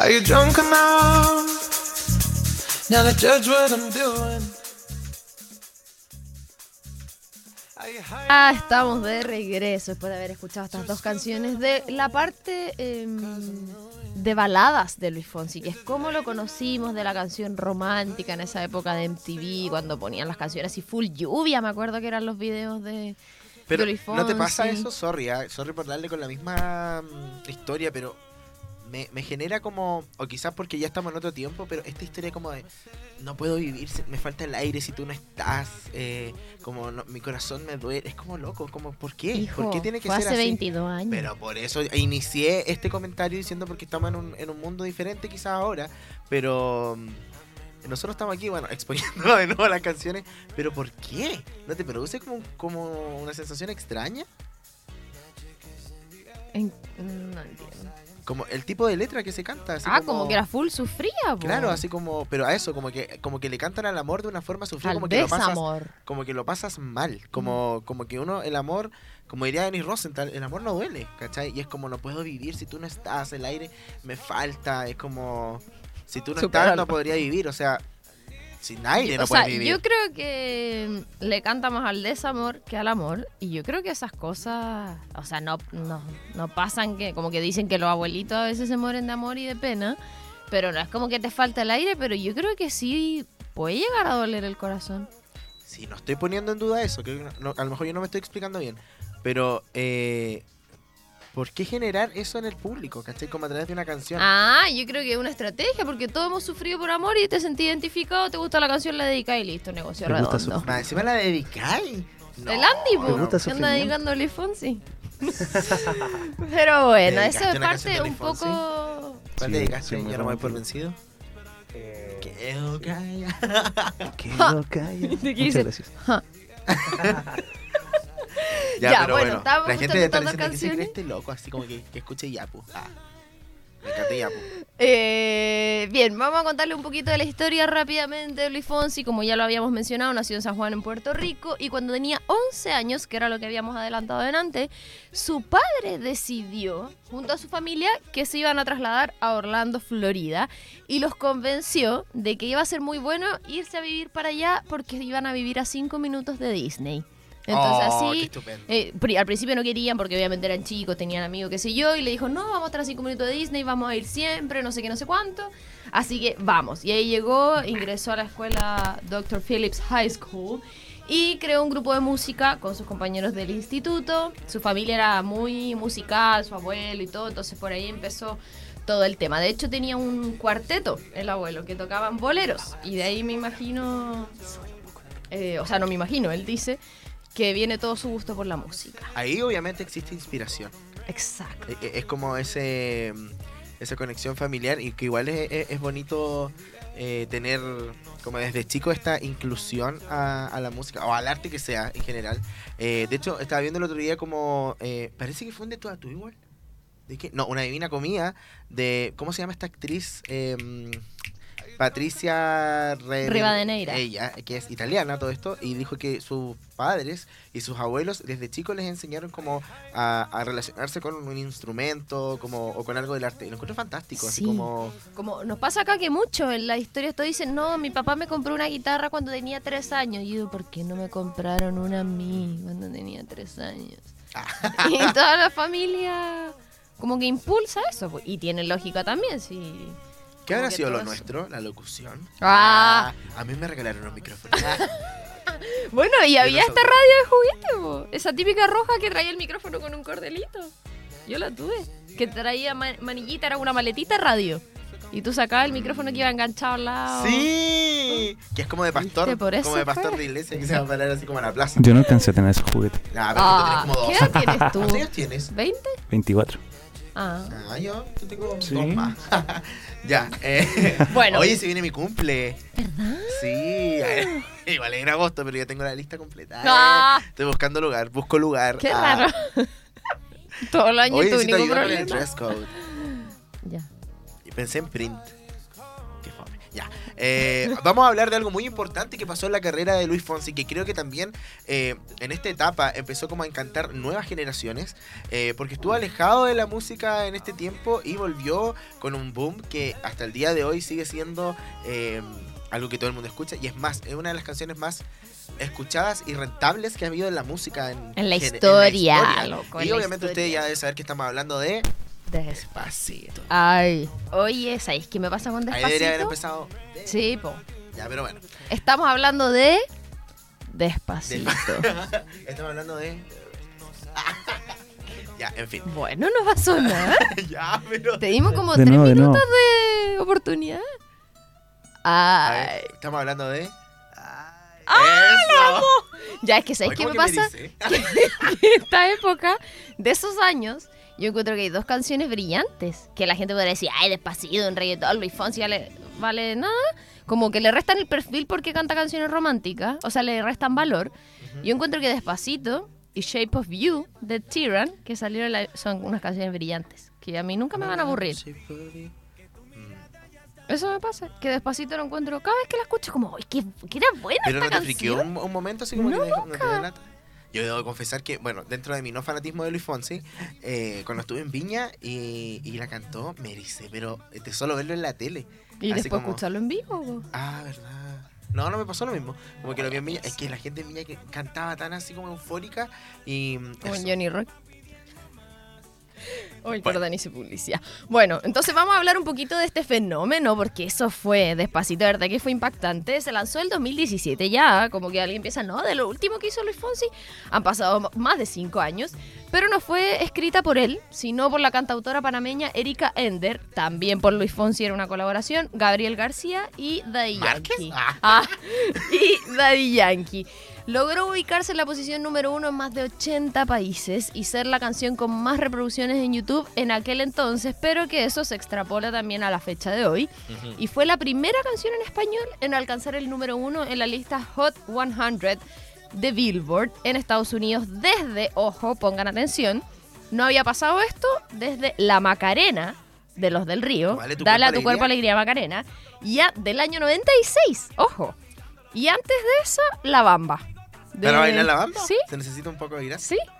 Are you drunk enough now to judge what I'm doing? Ah, estamos de regreso después de haber escuchado estas dos canciones de la parte em, de baladas de Luis Fonsi, que es como lo conocimos de la canción romántica en esa época de MTV, cuando ponían las canciones y full lluvia, me acuerdo que eran los videos de, Pero de Luis Fonsi. ¿no te pasa eso? Sorry, ah, sorry por darle con la misma mm, historia, pero me, me genera como, o quizás porque ya estamos en otro tiempo, pero esta historia como de, no puedo vivir, me falta el aire si tú no estás, eh, como no- mi corazón me duele, es como loco, como, ¿por qué? Hijo, ¿Por qué tiene que fue ser hace así? 22 años. Pero por eso inicié este comentario diciendo porque estamos en un, en un mundo diferente quizás ahora, pero mm, nosotros estamos aquí, bueno, exponiendo de nuevo las canciones, pero ¿por qué? ¿No te produce como, como una sensación extraña? En- no entiendo. Como el tipo de letra que se canta. Así Ah, como que era full sufría, po. Claro, así como, pero a eso, como que, como que le cantan al amor de una forma sufrida, Al como que lo pasas, desamor. como que lo pasas mal, como, como que uno, el amor, como diría Denis Rosenthal, el amor no duele, ¿cachai? Y es como no puedo vivir si tú no estás, el aire me falta, es como si tú no estás no podría vivir, o sea, sin aire no o sea, puedes vivir. yo creo que le canta más al desamor que al amor. Y yo creo que esas cosas, o sea, no, no, no pasan que, como que dicen que los abuelitos a veces se mueren de amor y de pena. Pero no es como que te falta el aire, pero yo creo que sí puede llegar a doler el corazón. Sí, no estoy poniendo en duda eso, que no- a lo mejor yo no me estoy explicando bien, pero eh, ¿por qué generar eso en el público, ¿cachai? Como a través de una canción. Ah, yo creo que es una estrategia, porque todos hemos sufrido por amor y te sentí identificado, te gusta la canción, la dedicas y listo, negocio Me gusta redondo. Más encima la dedicáis. No, El Andy, Me po, gusta que anda Fonsi. Pero bueno, ¿Le eso es parte un poco... ¿Cuál Sí, dedicaste? sí, ¿Ya no me voy por vencido? Eh, Quedo callado. Quedo callado. ¿De qué Muchas dice? gracias. Ya, bueno, estábamos la gente escuchando diciendo que se cree este loco, así como que, que escuche Yapu. Ah, me encanta Yapu. Eh, bien, vamos a contarle un poquito de la historia rápidamente de Luis Fonsi. Como ya lo habíamos mencionado, nació en San Juan, en Puerto Rico, y cuando tenía 11 años, que era lo que habíamos adelantado delante, su padre decidió, junto a su familia, que se iban a trasladar a Orlando, Florida, y los convenció de que iba a ser muy bueno irse a vivir para allá porque iban a vivir a 5 minutos de Disney. Entonces Oh, así eh, al principio no querían porque obviamente eran chicos, tenían amigos, qué sé yo, y le dijo, no, vamos a estar cinco minutos de Disney, vamos a ir siempre, no sé qué, no sé cuánto. Así que vamos. Y ahí llegó, ingresó a la escuela Dr. Phillips High School y creó un grupo de música con sus compañeros del instituto. Su familia era muy musical, su abuelo y todo, entonces por ahí empezó todo el tema. De hecho tenía un cuarteto el abuelo que tocaban boleros y de ahí me imagino, eh, o sea, no me imagino, él dice que viene todo su gusto por la música. Ahí obviamente existe inspiración. Exacto. E- e- Es como ese mm, esa conexión familiar y que igual es, es- es bonito eh, tener como desde chico esta inclusión a, a la música o al arte que sea en general. Eh, de hecho, estaba viendo el otro día como eh, parece que fue un de tú a tú igual. ¿De qué? No, una divina comida de ¿cómo se llama esta actriz? Patricia Re- Rivadeneira. Ella, que es italiana todo esto, y dijo que sus padres y sus abuelos desde chicos les enseñaron como a, a relacionarse con un instrumento como, o con algo del arte. Y lo encuentro fantástico, así Sí. como... Como nos pasa acá que mucho en la historia esto dicen, no, mi papá me compró una guitarra cuando tenía tres años. Y yo digo, ¿por qué no me compraron una a mí cuando tenía tres años? y toda la familia como que impulsa eso. pues, Y tiene lógica también, sí. ¿Qué habrá sido lo nuestro? La locución. Ah. a mí me regalaron un micrófono. Bueno, y había esta radio de juguete, po. esa típica roja que traía el micrófono con un cordelito. Yo la tuve. Que traía ma- manillita, era una maletita radio. Y tú sacabas el micrófono que iba enganchado al lado. ¡Sí! Que es como de pastor. Por eso como de pastor fue. de iglesia que se va a parar así como en la plaza. Yo no alcancé a tener ese juguete. Nah, pero Ah, tú tenés como ¿Qué dos. edad tienes tú? ¿Cuántos años tienes? ¿20? 24. Ah. Ah, yo, yo tengo Sí. dos más. ya. eh, Bueno. Oye, se viene mi cumple. ¿Verdad? Sí. eh, Igual es en agosto, pero ya tengo la lista completa. Eh, Ah. Estoy buscando lugar, busco lugar. Qué Ah. raro. Todo el año Oye, único ayuda con el problema. dress code. Ya. Y pensé en print. Qué fome. Ya. Eh, vamos a hablar de algo muy importante que pasó en la carrera de Luis Fonsi, que creo que también eh, en esta etapa empezó como a encantar nuevas generaciones, eh, porque estuvo alejado de la música en este tiempo y volvió con un boom que hasta el día de hoy sigue siendo algo que todo el mundo escucha y es más, es una de las canciones más escuchadas y rentables que ha habido en la música en, En la historia, loco, y obviamente usted historia. ya debe saber que estamos hablando de Des- Despacito. Ay, oye, ¿sabéis qué me pasa con Ahí debería haber Despacito? empezado. de- Sí, po. Ya, pero bueno. Estamos hablando de Despacito. Estamos hablando de. ya, en fin. bueno, no pasó nada. ya, pero. Te dimos como De tres nuevo, de minutos nuevo. de oportunidad. Ay. ver, estamos hablando de. ¡Ah, Ya es que ¿sabéis qué me pasa? Que esta época de esos años, yo encuentro que hay dos canciones brillantes. Que la gente podría decir, ay, despacito, en reggaetón, Luis Fonsi vale, vale nada. Como que le restan el perfil porque canta canciones románticas. O sea, le restan valor. Yo encuentro que Despacito y Shape of You de Tyran, que salieron, la- son unas canciones brillantes. Que a mí nunca me van a aburrir. Eso me pasa. Que Despacito lo encuentro. Cada vez que la escucho, como, ay, qué, qué era buena Pero esta no te canción. un, un momento así como que No, te dejó- no te? Yo debo confesar que, bueno, dentro de mi no fanatismo de Luis Fonsi, eh, cuando estuve en Viña y, y la cantó, me dice, pero de solo verlo en la tele. Y así después como- escucharlo en vivo. Ah, verdad. No, no me pasó lo mismo. Como que lo vi en Viña. Es que la gente en Viña que cantaba tan así como eufórica y. Como en. Johnny Rock. Uy, Bueno. perdón, hice publicidad. Bueno, entonces vamos a hablar un poquito de este fenómeno, porque eso fue despacito, de verdad que fue impactante. Se lanzó el 2017 ya, como que alguien piensa, no, de lo último que hizo Luis Fonsi. Han pasado más de cinco años, pero no fue escrita por él, sino por la cantautora panameña Erika Ender. También por Luis Fonsi era una colaboración, Gabriel García y Daddy. Yankee. Ah. Ah, y Daddy Yankee. Logró ubicarse en la posición número uno en más de 80 países y ser la canción con más reproducciones en YouTube en aquel entonces, pero que eso se extrapola también a la fecha de hoy. Y fue la primera canción en español en alcanzar el número uno en la lista Hot 100 de Billboard en Estados Unidos desde, ojo, pongan atención, no había pasado esto desde La Macarena de los del Río, Vale, tu Dale a tu cuerpo alegría Macarena, ya del año 96, ojo. Y antes de eso, La Bamba. De- ¿Para bailar la bamba? Sí, Se necesita un poco de gracia. sí.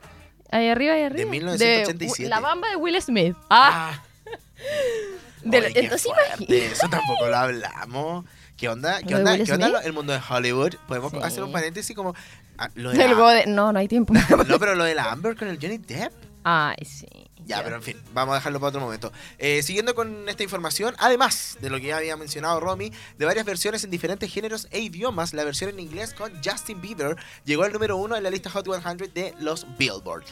Ahí arriba, ahí arriba. 1987. la Bamba de Will Smith. Ah, Ah. de- entonces imagínate. Eso tampoco lo hablamos. ¿Qué onda? ¿Qué ¿Lo de onda? ¿Qué onda el mundo de Hollywood? ¿Podemos Sí. hacer un paréntesis como ah, lo de la- No, no hay tiempo. No, pero lo de la Amber con el Johnny Depp. Ay, sí. Ya, pero en fin, vamos a dejarlo para otro momento. Eh, siguiendo con esta información, además de lo que ya había mencionado Romy, de varias versiones en diferentes géneros e idiomas, la versión en inglés con Justin Bieber llegó al número uno en la lista Hot 100 de los Billboard.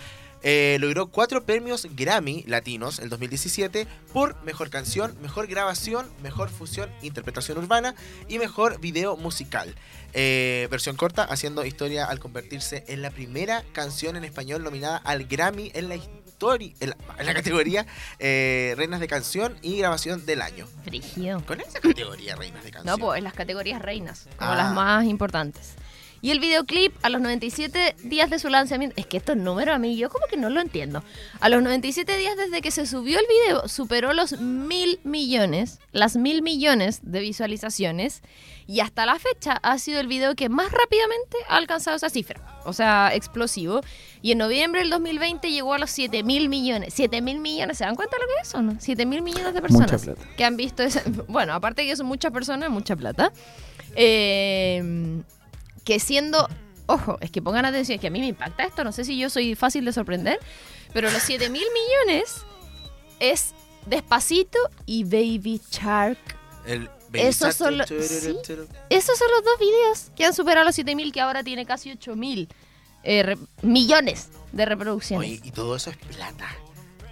Eh, logró cuatro premios Grammy latinos el 2017 por mejor canción, mejor grabación, mejor fusión, interpretación urbana y mejor video musical. Eh, versión corta, haciendo historia al convertirse en la primera canción en español nominada al Grammy en la historia, en la, en la categoría eh, Reinas de Canción y Grabación del Año. Frigido. Con esa categoría Reinas de Canción. No, pues en las categorías reinas, como Ah. las más importantes. Y el videoclip a los 97 días de su lanzamiento, es que estos números a mí yo como que no lo entiendo. A los 97 días desde que se subió el video, superó los mil millones, las mil millones de visualizaciones. Y hasta la fecha ha sido el video que más rápidamente ha alcanzado esa cifra. O sea, explosivo. Y en noviembre del 2020 llegó a los 7 mil millones. 7 mil millones, ¿se dan cuenta lo que es eso? No? 7 mil millones de Mucha personas plata. que han visto ese... Bueno, aparte de que son muchas personas, mucha plata. Eh, que siendo... Ojo, es que pongan atención, es que a mí me impacta esto, no sé si yo soy fácil de sorprender, pero los 7 mil millones es Despacito y Baby Shark. El Esos son sí. Esos son los dos videos que han superado los 7 mil, que ahora tiene casi 8 mil eh, millones de reproducciones. Oye, y todo eso es plata.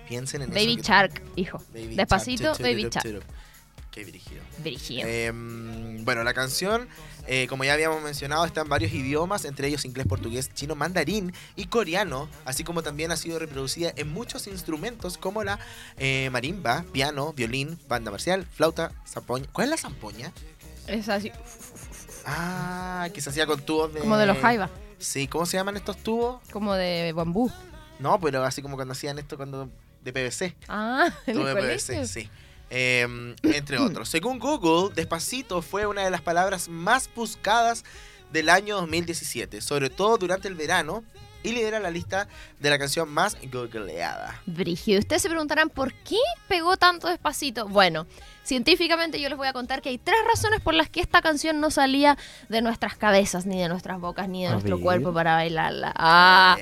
Piensen en Baby eso. Shark, hijo. Baby Despacito, Shark, Baby Shark. Qué dirigido. Brígido. Em, bueno, la canción, eh, como ya habíamos mencionado, está en varios idiomas, entre ellos inglés, portugués, chino, mandarín y coreano, así como también ha sido reproducida en muchos instrumentos como la eh, marimba, piano, violín, banda marcial, flauta, zampoña. ¿Cuál es la zampoña? Es así, Ah, que se hacía con tubos de... como de los jaivas, Sí, ¿cómo se llaman estos tubos? como de bambú. No, pero así como cuando hacían esto cuando de PVC. Ah, en Tubo el de. PVC, sí. Eh, entre otros. Según Google, Despacito fue una de las palabras más buscadas del año 2017, sobre todo durante el verano, y lidera la lista de la canción más googleada. Brígido. Ustedes se preguntarán por qué pegó tanto despacito. Bueno, científicamente yo les voy a contar que hay tres razones por las que esta canción no salía de nuestras cabezas, ni de nuestras bocas, ni de A nuestro ver. cuerpo para bailarla. Ah.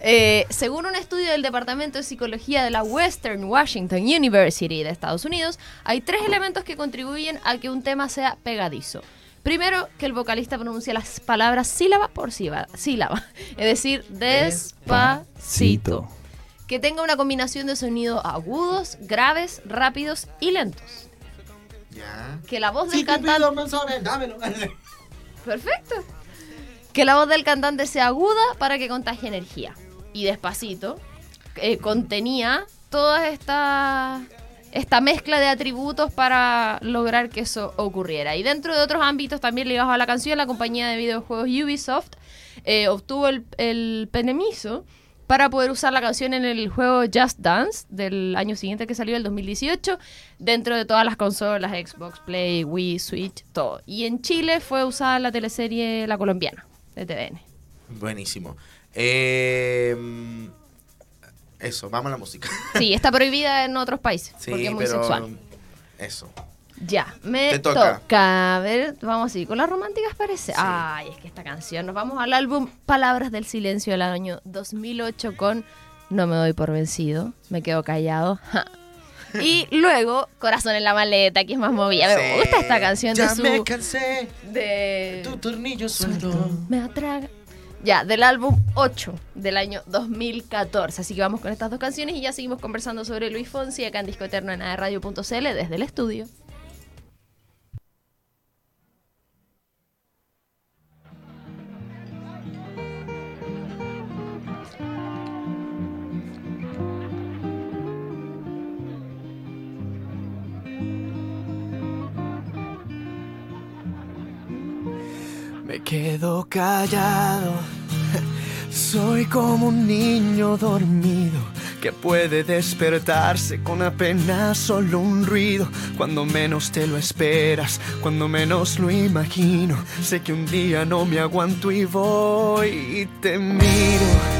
Eh, según un estudio del Departamento de Psicología de la Western Washington University de Estados Unidos, hay tres elementos que contribuyen a que un tema sea pegadizo. Primero, que el vocalista pronuncia las palabras sílaba por sílaba, sílaba es decir, despacito. que tenga una combinación de sonidos agudos, graves, rápidos y lentos. Ya. Que la voz del cantante... Perfecto. Que la voz del cantante sea aguda para que contagie energía. Y despacito eh, contenía toda esta, esta mezcla de atributos para lograr que eso ocurriera. Y dentro de otros ámbitos también ligados a la canción, la compañía de videojuegos Ubisoft eh, obtuvo el, el permiso para poder usar la canción en el juego Just Dance del año siguiente que salió, el 2018, dentro de todas las consolas, Xbox, Play, Wii, Switch, todo. Y en Chile fue usada la teleserie La Colombiana, de TVN. Buenísimo. Eh, eso, vamos a la música. Sí, está prohibida en otros países, Sí, porque es muy pero sexual. eso. Ya, me Te toca. toca. A ver, vamos a ir con las románticas, parece. Ay, es que esta canción. Nos vamos al álbum Palabras del Silencio del año 2008 con No me doy por vencido, me quedo callado. ja. Y luego Corazón en la maleta, que es más movida. Me gusta esta canción Ya de su. me cansé. de Tu tornillo suelto. me atraga. Ya, del álbum 8 del año 2014. Así que vamos con estas dos canciones y ya seguimos conversando sobre Luis Fonsi acá en Disco Eterno en radio.cl desde el estudio. Me quedo callado. Soy como un niño dormido que puede despertarse con apenas solo un ruido. Cuando menos te lo esperas, cuando menos lo imagino. Sé que un día no me aguanto y voy y te miro.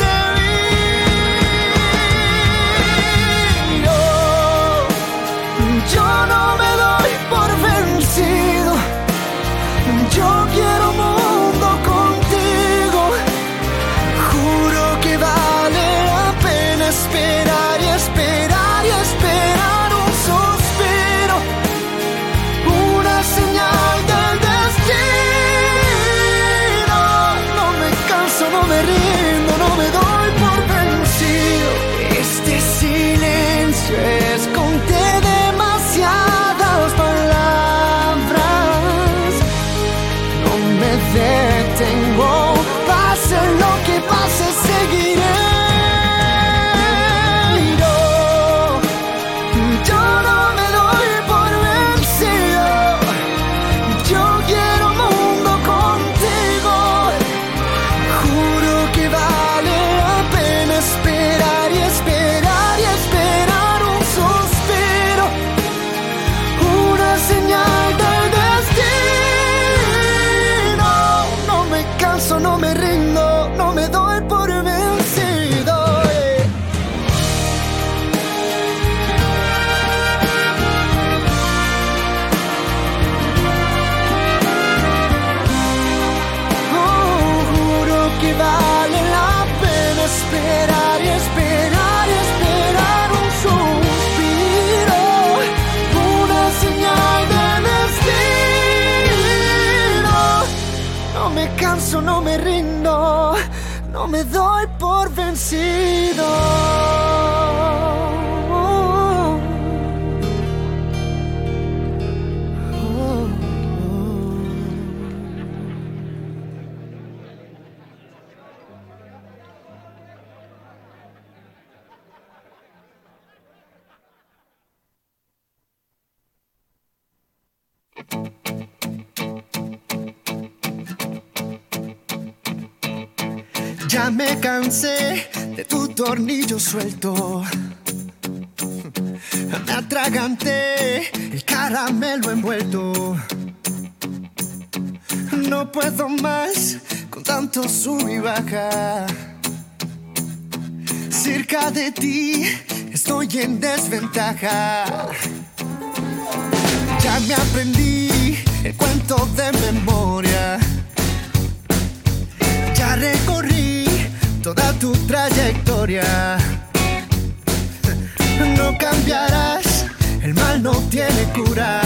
no me rindo, no me doy por vencido. Me cansé de tu tornillo suelto. Me atraganté el caramelo envuelto. No puedo más con tanto sub y baja. Cerca de ti estoy en desventaja. Ya me aprendí el cuento de No cambiarás, el mal no tiene cura.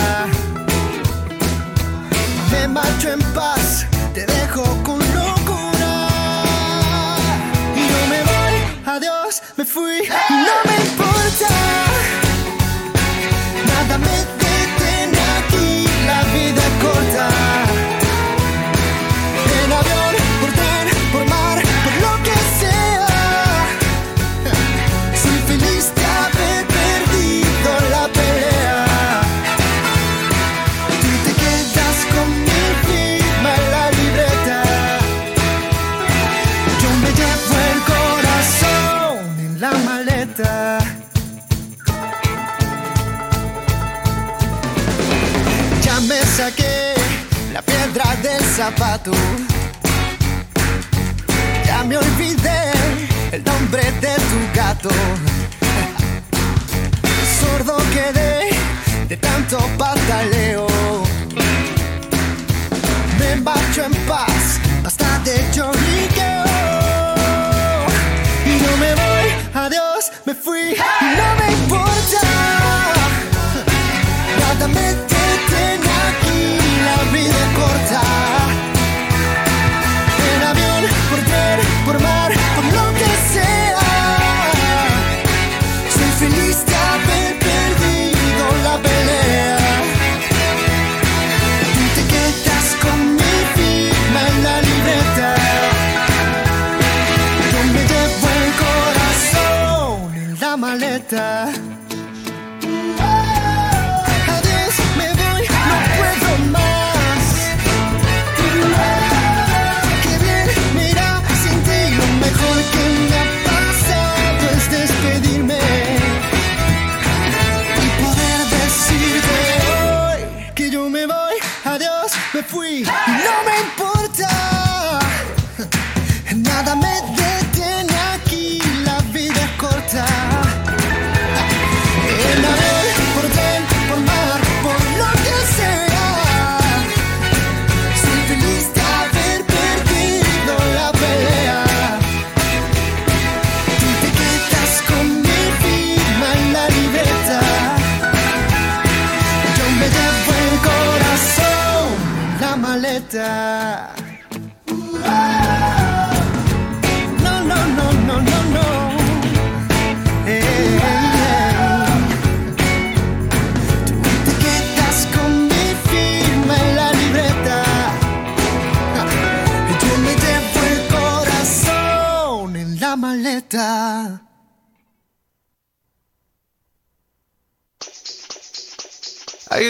Me marcho en paz, te dejo con locura. Y no me voy, adiós, me fui, Ya me olvidé el nombre de tu gato. Sordo quedé de tanto pataleo. Me marcho en paz,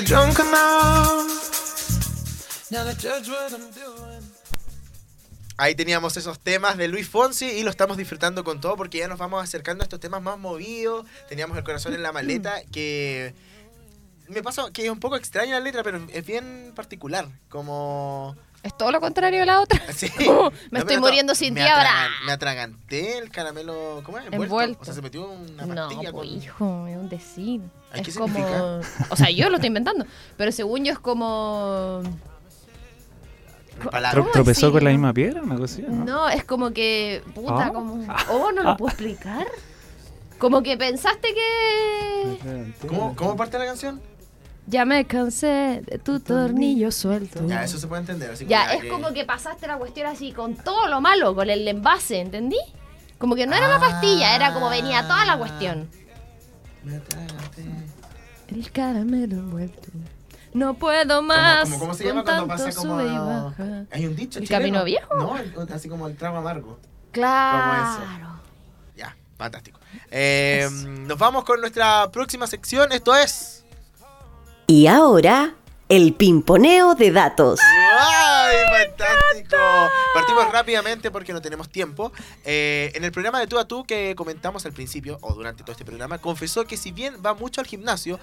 drunk enough? Now to judge what I'm doing. Ahí teníamos esos temas de Luis Fonsi y lo estamos disfrutando con todo porque ya nos vamos acercando a estos temas más movidos. Teníamos el corazón en la maleta que me pasa que es un poco extraña la letra, pero es bien particular. Como. Es todo lo contrario de la otra. Sí. Me No, estoy muriendo to- sin ti ahora. Me atraganté el caramelo. ¿Cómo es? Envuelto. Envuelto. O sea, se metió una No, pastilla pues con- hijo, es un decir. Ay, ¿qué Es como. O sea, yo lo estoy inventando. Pero según yo es como. palabra. ¿Cómo ¿Tropezó con la misma piedra? Una cosa así, ¿no? No, es como que. Puta, Ah. como. Oh, no lo puedo explicar. Como que pensaste que. ¿Cómo, ¿Cómo parte la canción? Ya me cansé de tu tornillo suelto. Ya, eso se puede entender. Así Ya, es como que pasaste la cuestión así con todo lo malo, con el envase, ¿entendí? Como que no era la pastilla, era como venía toda la cuestión. El caramelo envuelto. No puedo más. Como, ¿Cómo se con llama cuando pasa como... sube y baja. Hay un dicho ¿El chileno. camino viejo? No, el- así como el trago amargo. Claro. Ya, fantástico. Eh, nos vamos con nuestra próxima sección. Esto es... Y ahora, el pimponeo de datos. ¡Ay, Partimos rápidamente porque no tenemos tiempo. Eh, en el programa de tú a tú que comentamos al principio, o durante todo este programa, confesó que si bien va mucho al gimnasio,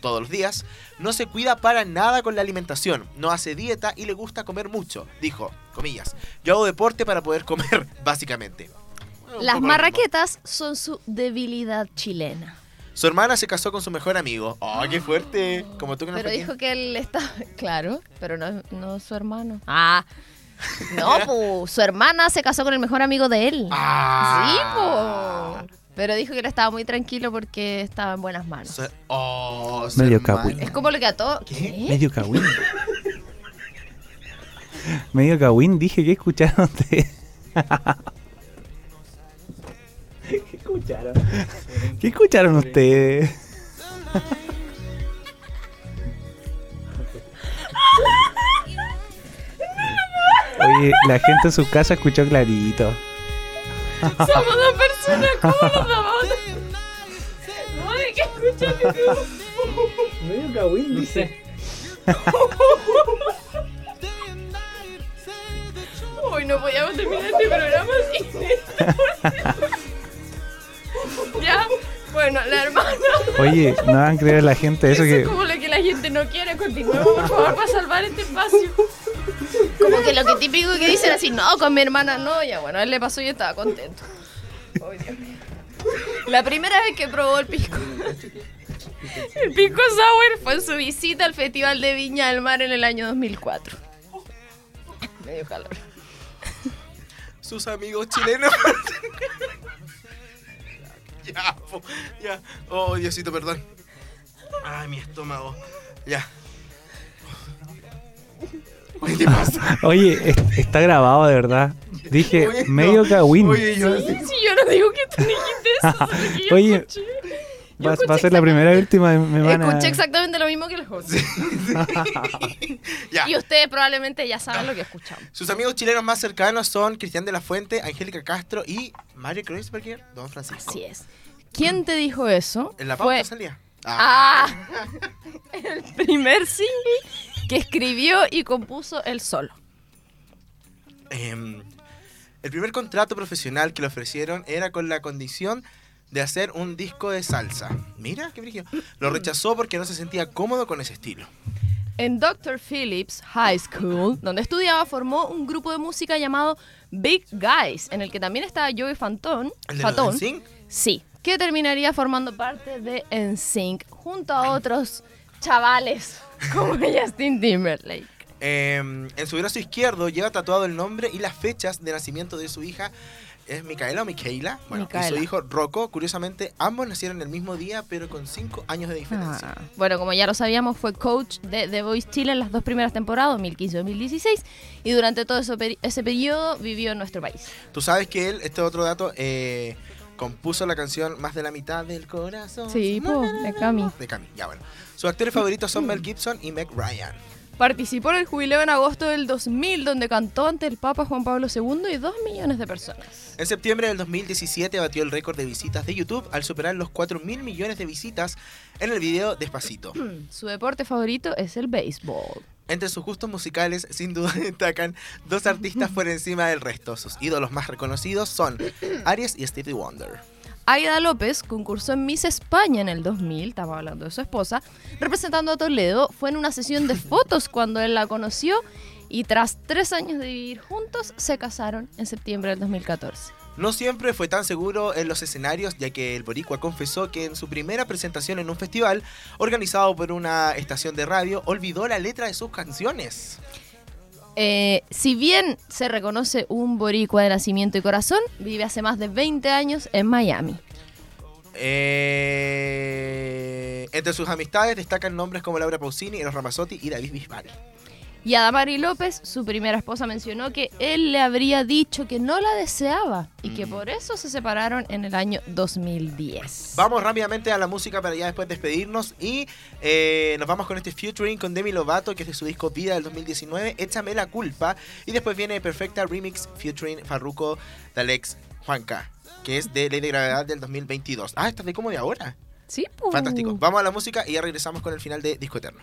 todos los días, no se cuida para nada con la alimentación, no hace dieta y le gusta comer mucho. Dijo, comillas, yo hago deporte para poder comer, básicamente. Las marraquetas son su debilidad chilena. Su hermana se casó con su mejor amigo. ¡Oh, qué fuerte! Como tú que no Pero dijo que él está. Claro, pero no, no su hermano. Ah. No, pues su hermana se casó con el mejor amigo de él. ¡Ah! Sí, po. Pero dijo que él estaba muy tranquilo porque estaba en buenas manos. Su- oh, su Medio hermana. Es como lo que a todos. ¿Qué? ¿Qué? Medio cagüín. Medio cagüín, dije que escucharon ustedes. ¿Qué escucharon? ¿Qué escucharon ustedes? Oye, la gente en su casa escuchó clarito. Somos dos personas cómodas. Ay, ¿qué escuchaste tú? Medio cagüín, dice. Uy, no podíamos terminar este programa así. ya, bueno, la hermana. Oye, no van a creer a la gente eso Eso que... es como lo que la gente no quiere. Continuemos, por favor, para salvar este espacio. Como que lo que típico que dicen así, no, con mi hermana no. Ya bueno, a él le pasó y estaba contento. Ay, Dios mío. La primera vez que probó el pisco. El pisco sour fue en su visita al Festival de Viña del Mar en el año 2004. Medio calor. sus amigos chilenos. ya, po, ya. Oh, Diosito, perdón. Ay, mi estómago. Ya. ¿Qué te pasa? Oye, es- está grabado de verdad. Dije, Oye, no. medio cagüín. Oye, yo Sí, sí, yo no digo que tú dijiste eso. solo que yo Oye, escuché. Yo Va, a ser la primera y última. Me van a... Escuché exactamente lo mismo que el host. ya. Y ustedes probablemente ya saben lo que escuchamos. Sus amigos chilenos más cercanos son Cristian de la Fuente, Angélica Castro y Mario Kreuzberger, Don Francisco. Así es. ¿Quién te dijo eso? En la pauta Fue salía. ah, el primer single que escribió y compuso él solo. Em, el primer contrato profesional que le ofrecieron era con la condición de hacer un disco de salsa. Mira, qué brillo. Lo rechazó porque no se sentía cómodo con ese estilo. En Dr. Phillips High School, donde estudiaba, formó un grupo de música llamado Big Guys, en el que también estaba Joey Fantón. ¿El de Fatón. Sí, que terminaría formando parte de NSYNC junto a otros chavales como Justin Timberlake. Em, en su brazo izquierdo lleva tatuado el nombre y las fechas de nacimiento de su hija. ¿Es Micaela o Micaela? Bueno, y su hijo Rocco. Curiosamente, ambos nacieron el mismo día, pero con 5 años de diferencia. Ah, Bueno, como ya lo sabíamos, fue coach de The Voice Chile en las dos primeras temporadas, 2015-2016, y durante todo peri- ese periodo vivió en nuestro país. Tú sabes que él, este otro dato, eh, compuso la canción Más de la mitad del corazón. Sí, po, de Cami. De Cami, ya bueno. Sus actores favoritos son Mel Gibson y Meg Ryan. Participó en el jubileo en agosto del 2000, donde cantó ante el Papa Juan Pablo II y dos millones de personas. En septiembre del 2017 batió el récord de visitas de YouTube al superar los 4 mil millones de visitas en el video Despacito. Su deporte favorito es el béisbol. Entre sus gustos musicales, sin duda destacan dos artistas por encima del resto. Sus ídolos más reconocidos son Aries y Stevie Wonder. Aida López concursó en Miss España en el 2000, estamos hablando de su esposa, representando a Toledo. Fue en una sesión de fotos cuando él la conoció y tras tres años de vivir juntos se casaron en septiembre del 2014. No siempre fue tan seguro en los escenarios, ya que el Boricua confesó que en su primera presentación en un festival organizado por una estación de radio olvidó la letra de sus canciones. Eh, si bien se reconoce un boricua de nacimiento y corazón, vive hace más de 20 años en Miami. Eh, Entre sus amistades destacan nombres como Laura Pausini, Eros Ramazzotti y David Bisbal. Y a Damari López, su primera esposa, mencionó que él le habría dicho que no la deseaba y que por eso se separaron en el año 2010. Vamos rápidamente a la música para ya después despedirnos y eh, nos vamos con este featuring con Demi Lovato que es de su disco Vida del 2019, Échame la culpa y después viene Perfecta Remix featuring Farruko Dalex Juanca que es de Ley de Gravedad del 2022. Ah, esta de como de ahora. Sí, pues. Fantástico. Vamos a la música y ya regresamos con el final de Disco Eterno.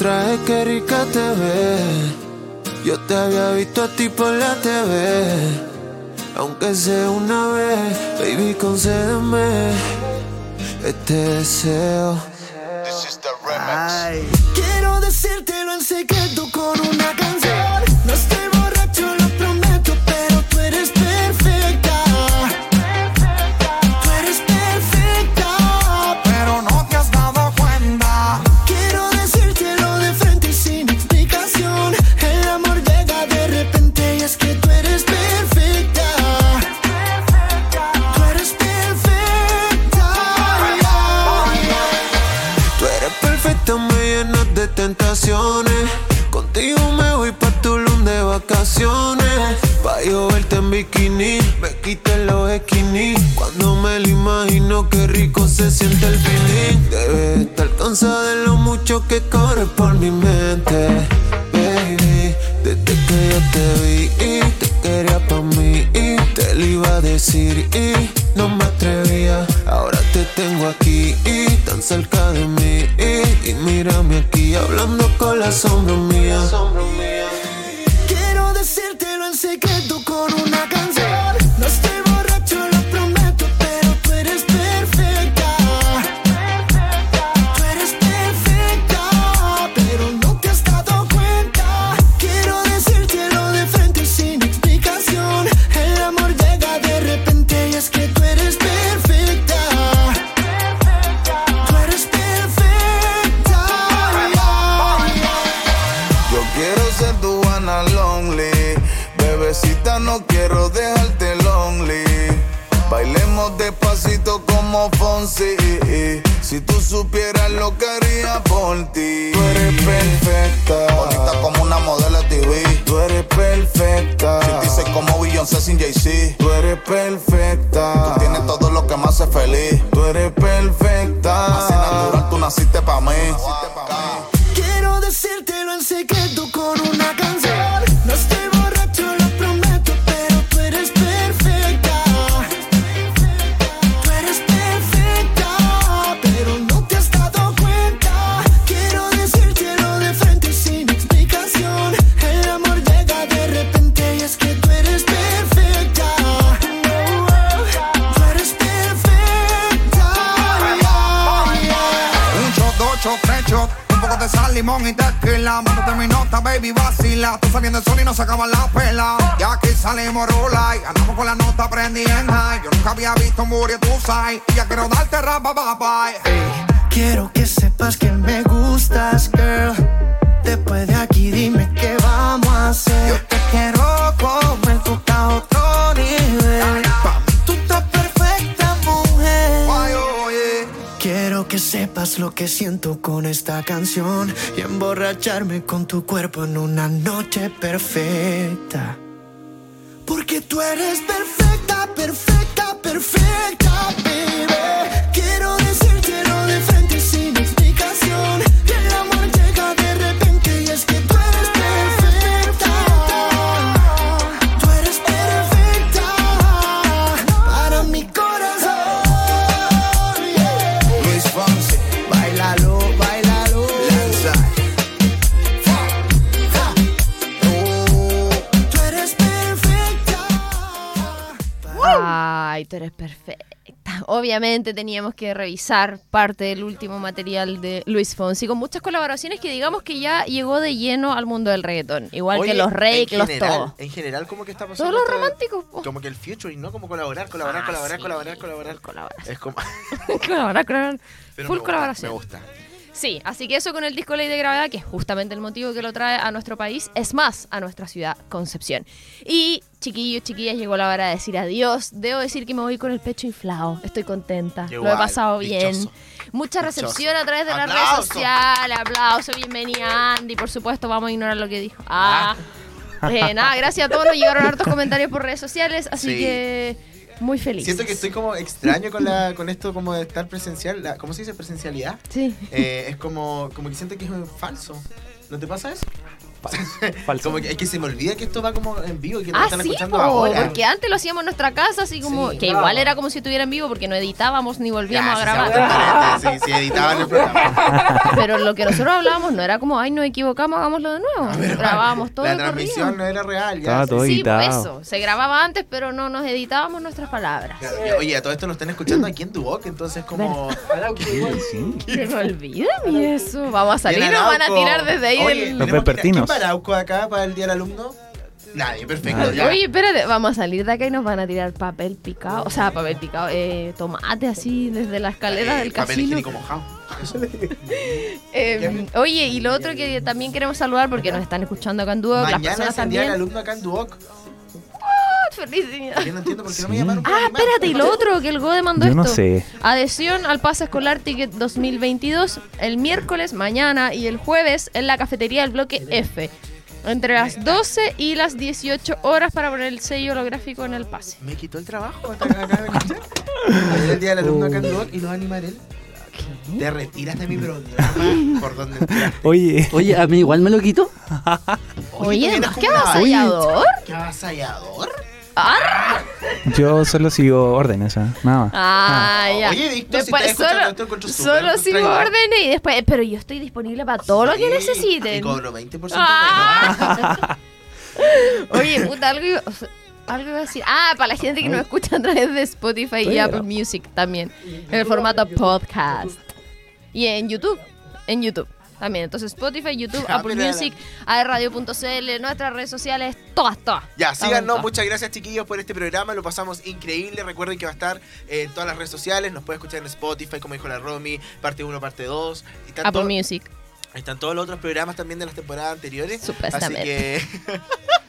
Traje que rica te ves. Yo te había visto a ti por la TV. Aunque sea una vez, baby, concédeme este deseo. Ay. Quiero decírtelo en secreto con una De lo mucho que corre por mi mente. Baby, desde que yo te vi, te quería pa' mí. Te lo iba a decir y no me atrevía. Ahora te tengo aquí, tan cerca de mí. Y mírame aquí hablando con la sombra mía. Un poco de sal, limón y tequila. Mándate mi nota, baby, vacila. Tú saliendo el sol y no se acaba la pela. Y aquí salimos rola y andamos con la nota prendida en high. Yo nunca había visto un booty, tú sabes. Y ya quiero darte rapa, bye, bye. Quiero que sepas que me gustas, girl. Después de aquí dime qué vamos a hacer. Yo te quiero lo que siento con esta canción y emborracharme con tu cuerpo en una noche perfecta. Porque tú eres perfecta, perfecta, perfecta, baby. Tú eres perfecta. Obviamente teníamos que revisar parte del último material de Luis Fonsi con muchas colaboraciones que digamos que ya llegó de lleno al mundo del reggaetón. Igual Oye, que los Rey, en los todos. En general, ¿cómo que está pasando? Todos los románticos. po. Como que el featuring, ¿no? Como colaborar, colaborar, Ah, colaborar, sí. colaborar, colaborar. Colaboración. Es como... Colaborar, colaborar. Pero Full me gusta, colaboración. Me gusta. Sí, así que eso con el disco Ley de Gravedad, que es justamente el motivo que lo trae a nuestro país, es más, a nuestra ciudad Concepción. Y chiquillos, chiquillas, llegó la hora de decir adiós. Debo decir que me voy con el pecho inflado. Estoy contenta. Yo lo he igual, pasado bien. dichoso. Mucha Dichoso. recepción a través de las redes sociales. Aplauso, bienvenida Andy. Por supuesto, vamos a ignorar lo que dijo. Ah. Eh, nada, gracias a todos. Nos llegaron hartos comentarios por redes sociales, así Sí. que muy feliz. Siento que estoy como extraño con la con esto como de estar presencial. La, ¿Cómo se dice presencialidad? Sí. Eh, es como, como que siento que es falso. ¿No te pasa eso? Falso. Como que, es que se me olvida que esto va como en vivo y que nos Ah, están sí, escuchando po, ahora. porque antes lo hacíamos en nuestra casa, así como Sí, que claro. igual era como si estuviera en vivo porque no editábamos ni volvíamos Ya, a grabar. Sí, sí, sí, editaban el programa. Pero lo que nosotros hablábamos no era como, ay, nos equivocamos, hagámoslo de nuevo. Grabábamos todo La transmisión no era real. Ya, todo Sí, por editado. eso. Se grababa antes, pero no nos editábamos nuestras palabras. Claro, Oye, a todo esto nos están escuchando aquí en Duoc, entonces como... Sí. Se me olvida a mí eso. Vamos a salir y nos van a tirar desde ahí Oye, del... que- vespertinos. ¿Quién va a Arauco acá para el Día del Alumno? Nadie, perfecto. ya. Oye, espérate, vamos a salir de acá y nos van a tirar papel picado, o sea, papel picado, eh, tomate así desde la escalera Eh, del papel casino. higiénico mojado. Eh, oye, y lo otro que también queremos saludar porque nos están escuchando acá en Duoc, las Mañana personas es el Día del. Alumno acá en Duoc. Felicidades. Yo no entiendo por qué no me llamaron. Ah, espérate, y lo otro, que el GODE mandó Yo no esto. sé. Adhesión al pase escolar Ticket 2022 el miércoles, mañana y el jueves en la cafetería del bloque F. Entre las 12 y las 18 horas para poner el sello holográfico en el pase. Me quitó el trabajo. acá de escuchar. Ayer el Día del Alumno acá en Duoc y lo va a animar él. Te retiras de mi programa por donde entraste. Oye, Oye, a mí igual me lo quito. Oye, que una avasallador. ¿Qué avasallador? Yo solo sigo órdenes, ¿ah? nada más. Ah, ya. Oye, si Después solo, esto, sigo órdenes y después, pero yo estoy disponible para todo lo que necesiten. Y cobro 20% Ah. menos. Oye, puta, algo iba, o sea, algo iba a decir. Ah, para la gente que nos escucha a través de Spotify y Apple Music también. En el formato podcast. Y en YouTube. En YouTube. También. Entonces, Spotify, YouTube, Ah, Apple. Music, aerradio.cl, nuestras redes sociales, todas, todas. Ya, síganos. Muchas gracias, chiquillos, por este programa. Lo pasamos increíble. Recuerden que va a estar en todas las redes sociales. Nos puede escuchar en Spotify, como dijo la Romy, parte 1, parte 2. Y están Apple Music. Están todos los otros programas también de las temporadas anteriores. Supuestamente. Así que.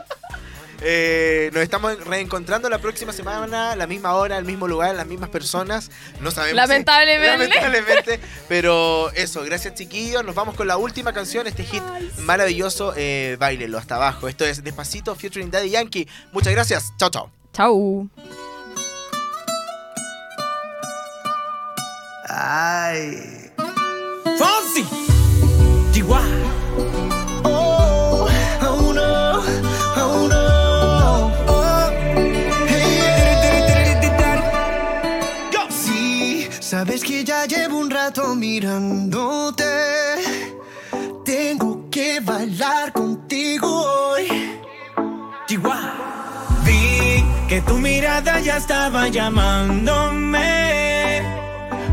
Eh, nos estamos reencontrando la próxima semana, la misma hora, el mismo lugar, las mismas personas. No sabemos. si- Lamentablemente. lamentablemente. Pero eso, gracias chiquillos. Nos vamos con la última canción, este hit maravilloso. Eh, Báilelo hasta abajo. Esto es Despacito, featuring Daddy Yankee. Muchas gracias. Chao, chao. Chau. Ay. Fonsi. Chihuahua. Sabes que ya llevo un rato mirándote. Tengo que bailar contigo hoy. Chihuahua. Vi que tu mirada ya estaba llamándome.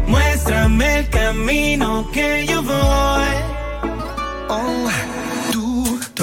Muéstrame el camino que yo voy. Oh,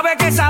Sabe que esa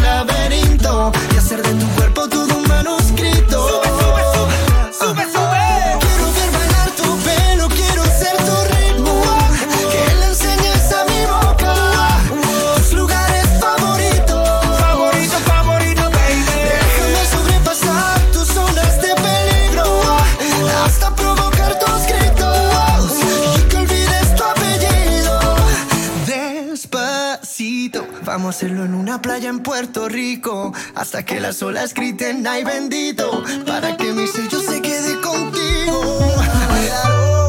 vamos a hacerlo en una playa en Puerto Rico hasta que las olas griten ay bendito para que mi sello se quede contigo.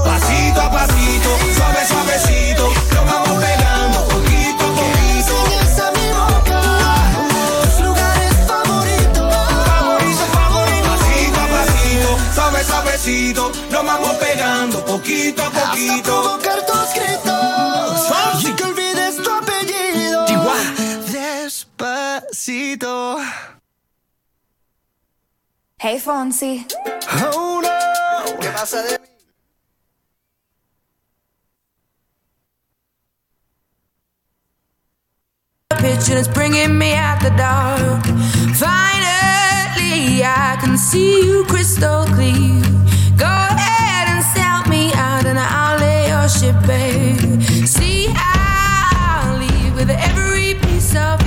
Pasito a pasito, suave, suavecito. Nos vamos pegando poquito a poquito. enseñes a mi boca tus lugares favoritos. Favorito, favorito. Pasito a pasito, suave, suavecito. Nos vamos pegando poquito a Hasta poquito. provocar despacito. Hey, Fonzie. Oh, no. ¿Qué pasa de Picture is bringing me out the dark. Finally, I can see you crystal clear. Go ahead and sell me out, and I'll lay your ship, bare. See, I leave with every piece of